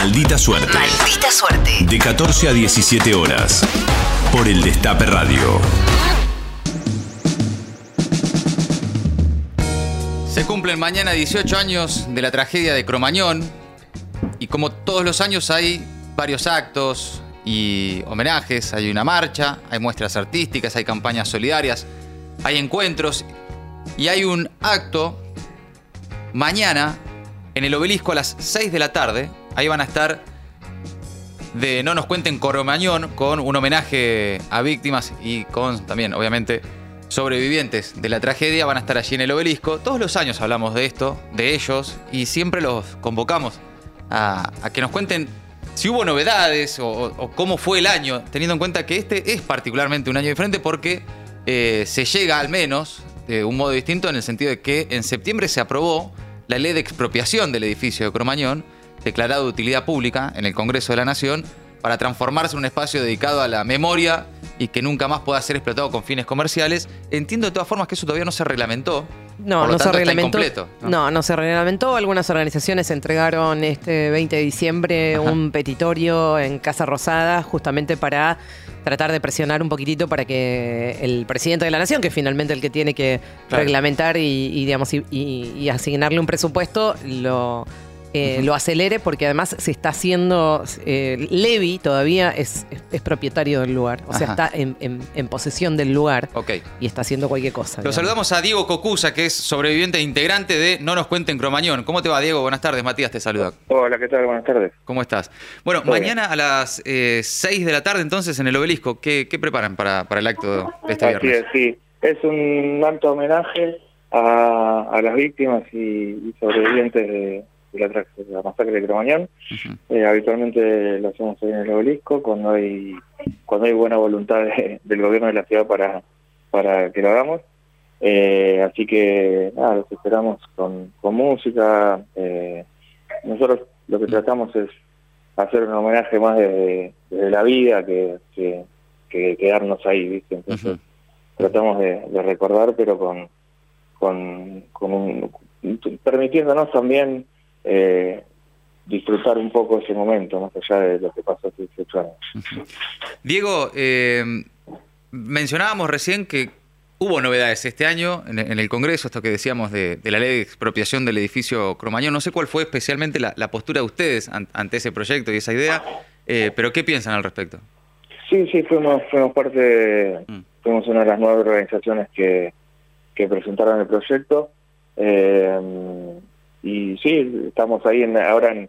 Maldita Suerte. Maldita suerte. De 14 a 17 horas. Por el Destape Radio. Se cumplen mañana 18 años de la tragedia de Cromañón y como todos los años hay varios actos y homenajes, hay una marcha, hay muestras artísticas, hay campañas solidarias, hay encuentros y hay un acto mañana en el obelisco a las 6 de la tarde. Ahí van a estar de No nos cuenten Cromañón con un homenaje a víctimas y con también, obviamente, sobrevivientes de la tragedia van a estar allí en el obelisco. Todos los años hablamos de esto, de ellos, y siempre los convocamos a, a que nos cuenten si hubo novedades o, o cómo fue el año, teniendo en cuenta que este es particularmente un año diferente porque eh, se llega al menos de un modo distinto en el sentido de que en septiembre se aprobó la ley de expropiación del edificio de Cromañón, declarado de utilidad pública en el Congreso de la Nación, para transformarse en un espacio dedicado a la memoria y que nunca más pueda ser explotado con fines comerciales. Entiendo de todas formas que eso todavía no se reglamentó. No, no se reglamentó. ¿no? no, se reglamentó. Algunas organizaciones entregaron este 20 de diciembre Ajá. un petitorio en Casa Rosada justamente para tratar de presionar un poquitito para que el presidente de la nación, que es finalmente el que tiene que Claro. reglamentar y, y, digamos y, y- y asignarle un presupuesto, lo eh, lo acelere porque además se está haciendo eh, Levi todavía es, es- es propietario del lugar, o sea Ajá. está en, en- en posesión del lugar Ok. y está haciendo cualquier cosa. Lo digamos. saludamos a Diego Cocusa, que es sobreviviente e integrante de No nos cuenten Cromañón. ¿Cómo te va, Diego? Buenas tardes. Matías te saluda. Hola, ¿qué tal? Buenas tardes. ¿Cómo estás? Bueno, bien. mañana a las 6 de la tarde, entonces, en el obelisco, ¿qué, qué preparan para, para el acto de este Así viernes? es, sí. Es un alto homenaje a, a las víctimas y, y sobrevivientes de la, la masacre de Cromañón. Eh, habitualmente lo hacemos ahí en el obelisco cuando hay cuando hay buena voluntad de- del gobierno de la ciudad para, para que lo hagamos. Eh, así que nada, los esperamos con, con música. Eh, nosotros lo que tratamos es hacer un homenaje más desde, desde la vida que, que, que quedarnos ahí, ¿viste? Entonces tratamos de, de recordar, pero con, con, con un, permitiéndonos también eh, disfrutar un poco ese momento, más allá de lo que pasó hace 18 años. Diego, eh, mencionábamos recién que hubo novedades este año en, en el Congreso, esto que decíamos de, de la ley de expropiación del edificio Cromañón. No sé cuál fue especialmente la, la postura de ustedes an- ante ese proyecto y esa idea, eh, pero ¿qué piensan al respecto? Sí, sí, fuimos, fuimos parte, de- Mm. fuimos una de las nueve organizaciones que, que presentaron el proyecto. Eh, y sí, estamos ahí en, ahora en,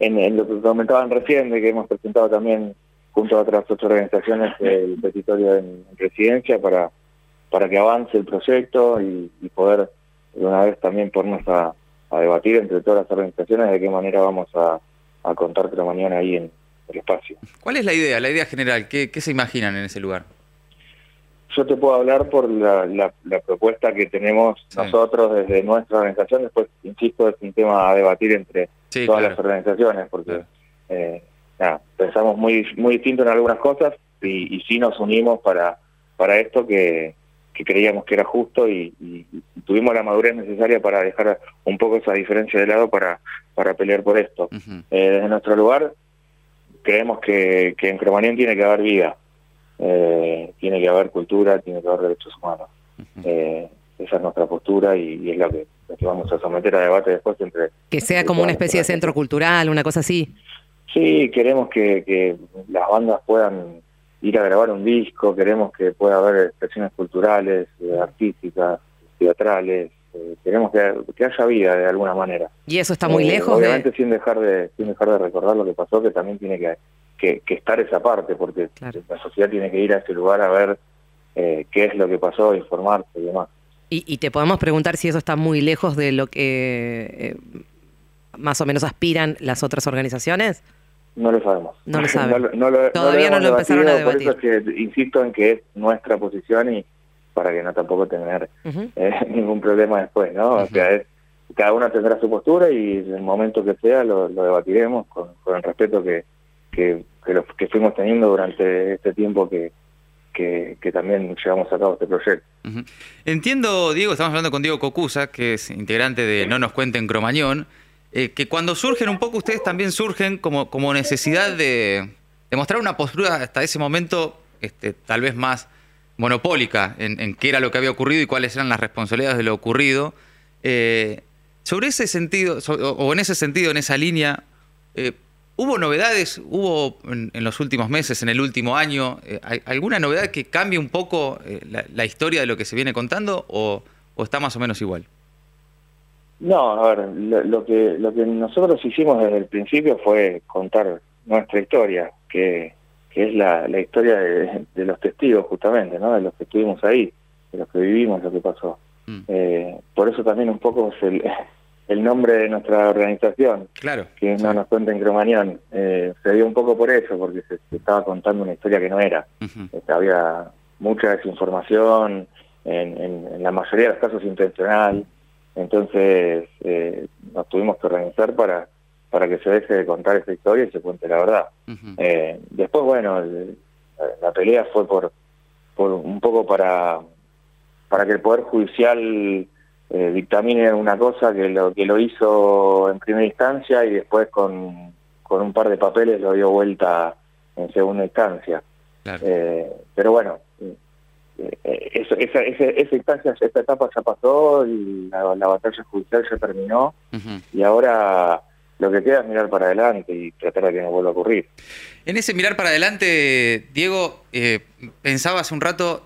en, lo que comentaban recién, de que hemos presentado también junto a otras ocho organizaciones el petitorio en, en presidencia para, para que avance el proyecto y, poder de una vez también ponernos a, a debatir entre todas las organizaciones de qué manera vamos a, a contar mañana ahí en el espacio. ¿Cuál es la idea, la idea general? ¿Qué, qué se imaginan en ese lugar? Yo te puedo hablar por la, la- la propuesta que tenemos Sí. nosotros desde nuestra organización. Después, insisto, es un tema a debatir entre Sí, todas claro. las organizaciones, porque Claro. eh, nada, pensamos muy muy distinto en algunas cosas y, y sí nos unimos para, para esto que, que creíamos que era justo y, tuvimos la madurez necesaria para dejar un poco esa diferencia de lado para, para pelear por esto. Ujú. Eh, desde nuestro lugar creemos que, que en Cromañón tiene que haber vida, eh, tiene que haber cultura, tiene que haber derechos humanos. Eh, esa es nuestra postura y, y es la que, la que vamos a someter a debate después entre... Que sea como una especie de centro cultural, una cosa así. Sí, queremos que, que las bandas puedan ir a grabar un disco, queremos que pueda haber expresiones culturales, eh, artísticas, teatrales, eh, queremos que, que haya vida de alguna manera. Y eso está muy Eh, lejos Obviamente de... sin dejar de sin dejar de recordar lo que pasó, que también tiene que, que, que estar esa parte, porque Claro. la sociedad tiene que ir a ese lugar a ver eh, qué es lo que pasó, informarse y demás. Y, y te podemos preguntar si eso está muy lejos de lo que eh, más o menos aspiran las otras organizaciones. No lo sabemos. No lo saben. lo- no lo- Todavía no hemos lo empezaron a debatido, Por eso es que insisto en que es nuestra posición y para que no tampoco tener Ujú. eh, ningún problema después, ¿no? O Ujú. sea, es, cada uno tendrá su postura y en el momento que sea lo, lo debatiremos con, con el respeto que, que, que, que fuimos teniendo durante este tiempo que, que, también llevamos a cabo este proyecto. Entiendo, Diego, estamos hablando con Diego Cocusa, que es integrante de No nos cuenten Cromañón. eh, que cuando surgen un poco, ustedes también surgen como, como necesidad de, de mostrar una postura hasta ese momento este, tal vez más monopólica en, en, qué era lo que había ocurrido y cuáles eran las responsabilidades de lo ocurrido. Eh, sobre ese sentido, o en ese sentido, en esa línea, eh, ¿hubo novedades? ¿Hubo en, en, los últimos meses, en el último año, eh, alguna novedad que cambie un poco eh, la, la, historia de lo que se viene contando o, o, está más o menos igual? No, a ver, lo, lo, que, lo que nosotros hicimos desde el principio fue contar nuestra historia, que, que es la, la historia de, de, los testigos justamente, ¿no? de los que estuvimos ahí, de los que vivimos lo que pasó. Mm. Eh, por eso también un poco es el, el nombre de nuestra organización, claro, que no nos cuenta en Cromañón. Eh, se dio un poco por eso, porque se, se, estaba contando una historia que no era. Uh -huh. este, había mucha desinformación, en, en, en, la mayoría de los casos intencional. Entonces eh, nos tuvimos que organizar para, para que se deje de contar esa historia y se cuente la verdad. Uh -huh. eh, después, bueno, el, la pelea fue por, por un poco para, para que el Poder Judicial eh, dictamine una cosa que lo que lo hizo en primera instancia y después con, con un par de papeles lo dio vuelta en segunda instancia. Claro. Eh, pero bueno, eh, eso, esa, esa, esa, instancia, esta etapa ya pasó y la, la batalla judicial ya terminó uh -huh. y ahora lo que queda es mirar para adelante y tratar de que no vuelva a ocurrir. En ese mirar para adelante, Diego, eh, pensaba hace un rato,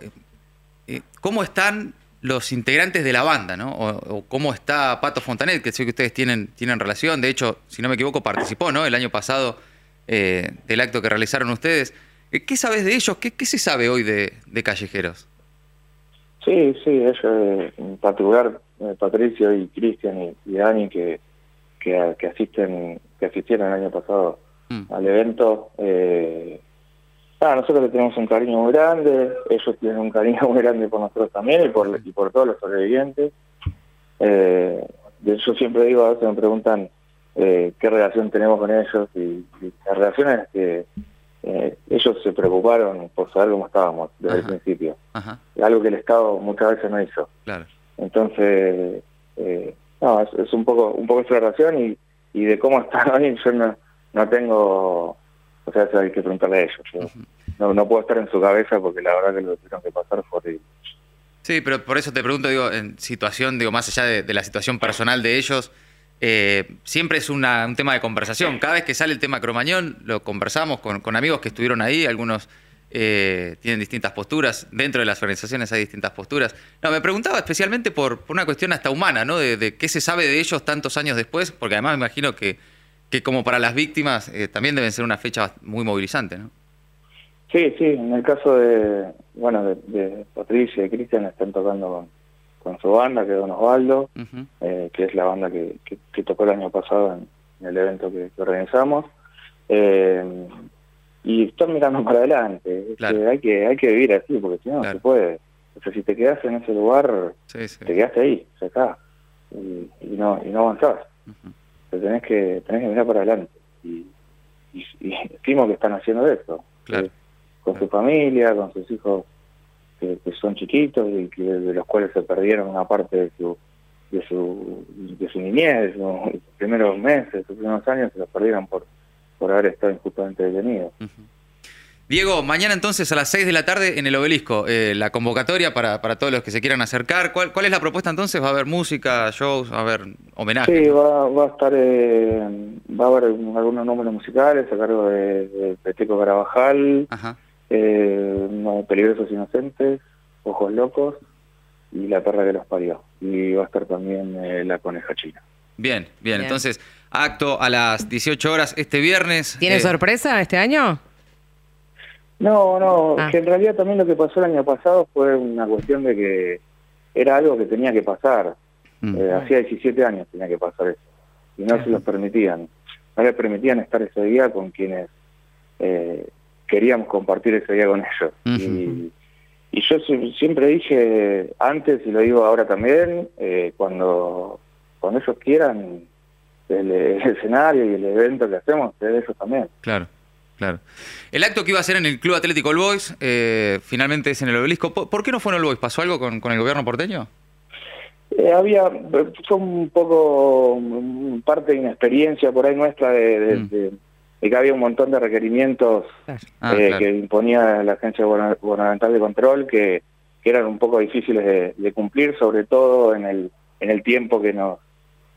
eh, ¿cómo están los integrantes de la banda, ¿no? O, o, cómo está Pato Fontanet, que sé que ustedes tienen, tienen relación. De hecho, si no me equivoco, participó, ¿no? El año pasado eh, del acto que realizaron ustedes. Eh, ¿Qué sabes de ellos? ¿Qué, qué se sabe hoy de, de, Callejeros? Sí, sí, ellos, en particular eh, Patricio y Cristian y, y, Dani, que, que, que, asisten, que asistieron el año pasado mm. al evento. Eh, Ah, nosotros le tenemos un cariño muy grande, ellos tienen un cariño muy grande por nosotros también y por, y por todos los sobrevivientes. Eh, yo siempre digo, a veces me preguntan eh, qué relación tenemos con ellos y, y la relación es que eh, ellos se preocuparon por saber cómo estábamos desde Ajá. el principio. Ajá. Algo que el Estado muchas veces no hizo. Claro. Entonces, eh, no, es, es, un poco un poco esa relación y, y de cómo están hoy yo no, no tengo o sea, eso hay que preguntarle a ellos. Uh -huh. No, no puedo estar en su cabeza porque la verdad que lo que tuvieron que pasar fue horrible. Sí, pero por eso te pregunto, digo, en situación, digo, más allá de, la situación personal de ellos, eh, siempre es un tema de conversación. Cada vez que sale el tema Cromañón, lo conversamos con, amigos que estuvieron ahí, algunos eh, tienen distintas posturas, dentro de las organizaciones hay distintas posturas. No, me preguntaba especialmente por, una cuestión hasta humana, ¿no? De, de, qué se sabe de ellos tantos años después, porque además me imagino que, que como para las víctimas eh, también deben ser una fecha muy movilizante, ¿no? Sí, sí, en el caso de, bueno, de, de Patricia y Cristian están tocando con, con, su banda, que es Don Osvaldo, uh -huh. eh, que es la banda que, que, que, tocó el año pasado en, en el evento que, que organizamos. Eh, y están mirando para adelante. Claro. hay que hay que vivir así, porque si no, claro. se puede. O sea, si te quedas en ese lugar, sí, sí. te quedaste ahí, ya está. Y, y, no, y no avanzás. Uh -huh. Tenés que, tenés que mirar para adelante. Y, y, y estimo que están haciendo eso. Claro. Eh, con su familia, con sus hijos que, que, son chiquitos y que de los cuales se perdieron una parte de su de su de su niñez, de sus primeros meses, sus primeros años se los perdieron por por haber estado injustamente detenidos. Uh -huh. Diego, mañana entonces a las 6 de la tarde en el obelisco, eh, la convocatoria para, para todos los que se quieran acercar. ¿Cuál, ¿Cuál es la propuesta entonces? ¿Va a haber música, shows, va a haber homenaje? Sí, va, va a estar, eh, va a haber algunos números musicales a cargo de, de Peteco Carabajal, Ajá. Eh, no, Peligrosos Inocentes, Ojos Locos y La Perra que los parió. Y va a estar también eh, La Coneja China. Bien, bien, bien, entonces acto a las 18 horas este viernes. ¿Tiene eh, sorpresa este año? No, no, ah. que en realidad también lo que pasó el año pasado fue una cuestión de que era algo que tenía que pasar. Mm. Eh, hacía 17 años tenía que pasar eso. Y no se los permitían. No les permitían estar ese día con quienes eh, queríamos compartir ese día con ellos. Uh -huh. y, y, yo siempre dije antes, y lo digo ahora también, eh, cuando, cuando ellos quieran, el, el, escenario y el evento que hacemos es de ellos también. Claro. Claro. El acto que iba a ser en el Club Atlético All Boys, eh, finalmente es en el obelisco. ¿Por, ¿Por, qué no fue en el Boys? ¿Pasó algo con, con, el gobierno porteño? Eh, había, fue un poco parte de inexperiencia por ahí nuestra de, de- Mm. de- de que había un montón de requerimientos Ah, eh, claro. que imponía la Agencia Guberna- Gubernamental de Control que, que eran un poco difíciles de, de cumplir, sobre todo en el, en el tiempo que nos,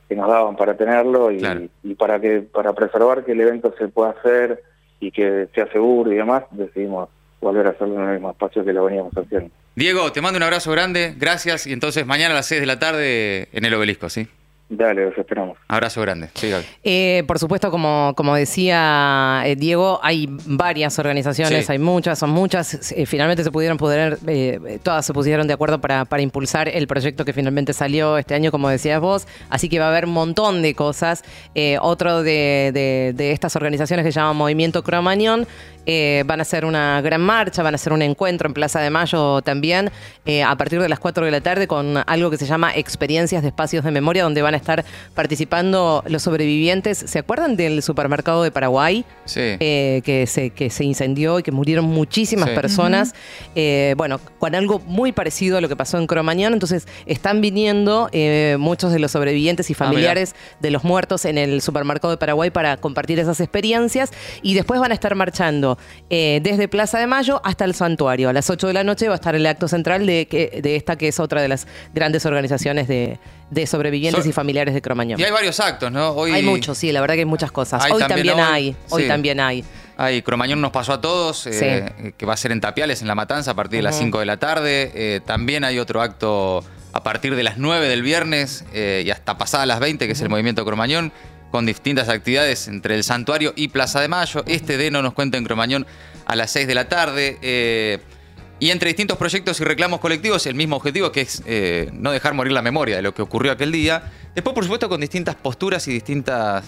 que nos daban para tenerlo y, Claro. y para que para preservar que el evento se pueda hacer y que sea seguro y demás, decidimos volver a hacerlo en el mismo espacio que lo veníamos haciendo. Diego, te mando un abrazo grande, gracias. Y entonces mañana a las 6 de la tarde en el obelisco, ¿sí? Dale, los esperamos. Abrazo grande. Sí. Eh, por supuesto, como, como decía eh, Diego, hay varias organizaciones, Sí. hay muchas, son muchas. Eh, finalmente se pudieron poder, eh, todas se pusieron de acuerdo para, para impulsar el proyecto que finalmente salió este año, como decías vos. Así que va a haber un montón de cosas. Eh, otro de, de- de estas organizaciones que se llama Movimiento Cromañón. Eh, van a hacer una gran marcha, van a hacer un encuentro en Plaza de Mayo también eh, a partir de las 4 de la tarde con algo que se llama Experiencias de Espacios de Memoria, donde van a estar participando los sobrevivientes. ¿Se acuerdan del supermercado de Paraguay? Sí. eh, que, se, que se incendió y que murieron muchísimas Sí. personas. Eh, bueno, con algo muy parecido a lo que pasó en Cromañón. Entonces, están viniendo eh, muchos de los sobrevivientes y Ah, familiares de los muertos en el supermercado de Paraguay para compartir esas experiencias. Y después van a estar marchando eh, desde Plaza de Mayo hasta el santuario. A las 8 de la noche va a estar el acto central de, que, de esta que es otra de las grandes organizaciones de, de sobrevivientes So- y familiares de Cromañón. Y hay varios actos, ¿no? Hoy Hay muchos, sí, la verdad que hay muchas cosas. Hay hoy también hoy, hay, hoy sí. también hay. Hay Cromañón nos pasó a todos, eh, que va a ser en Tapiales, en La Matanza, a partir de las Ujú. 5 de la tarde. Eh, también hay otro acto a partir de las 9 del viernes eh, y hasta pasadas las 20, que es el movimiento Cromañón, con distintas actividades entre el Santuario y Plaza de Mayo. Este de No nos cuenta en Cromañón a las 6 de la tarde. eh, y entre distintos proyectos y reclamos colectivos, el mismo objetivo que es eh, no dejar morir la memoria de lo que ocurrió aquel día. Después, por supuesto, con distintas posturas y distintas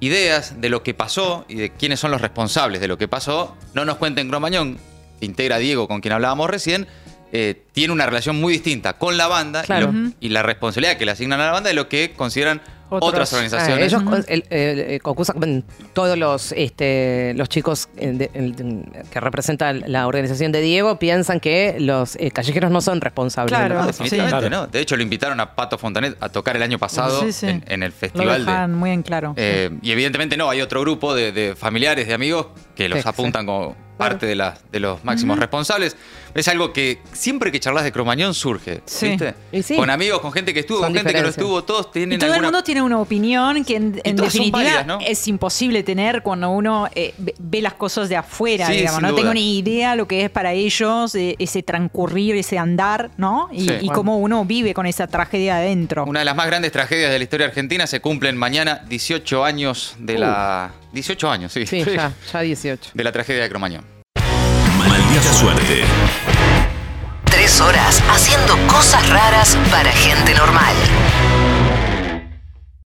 ideas de lo que pasó y de quiénes son los responsables de lo que pasó. No nos cuenten Cromañón, integra Diego, con quien hablábamos recién, eh, tiene una relación muy distinta con la banda y lo- y, la responsabilidad que le asignan a la banda de lo que consideran Otros. otras Ah, organizaciones. ellos con- el- el- el- concusa- bueno, todos los este, los chicos eh, de- el- que representan la organización de Diego piensan que los eh, callejeros no son responsables. de Claro. pasó. definitivamente Claro. no. De hecho, lo invitaron a Pato Fontanet a tocar el año pasado Sí, sí. En, en el Lo festival de, muy en claro. Eh, y evidentemente no, hay otro grupo de, de familiares, de amigos, que los Sí, apuntan como parte de, la- de los máximos responsables. Es algo que siempre que charlas de Cromañón surge, Sí. ¿viste? Sí. Con amigos, con gente que estuvo, Son con gente que no estuvo, todos tienen Y todo el mundo tiene una opinión que en, en definitiva válidas, ¿no? es imposible tener cuando uno eh, ve, las cosas de afuera, Sí, digamos. No duda. tengo ni idea lo que es para ellos eh, ese transcurrir, ese andar, ¿no? Y, Sí. y cómo uno vive con esa tragedia adentro. Una de las más grandes tragedias de la historia argentina se cumplen mañana 18 años de la... 18 años, sí. Sí, ya, ya 18. De la tragedia de Cromañón. Maldita suerte. Tres horas haciendo cosas raras para gente normal.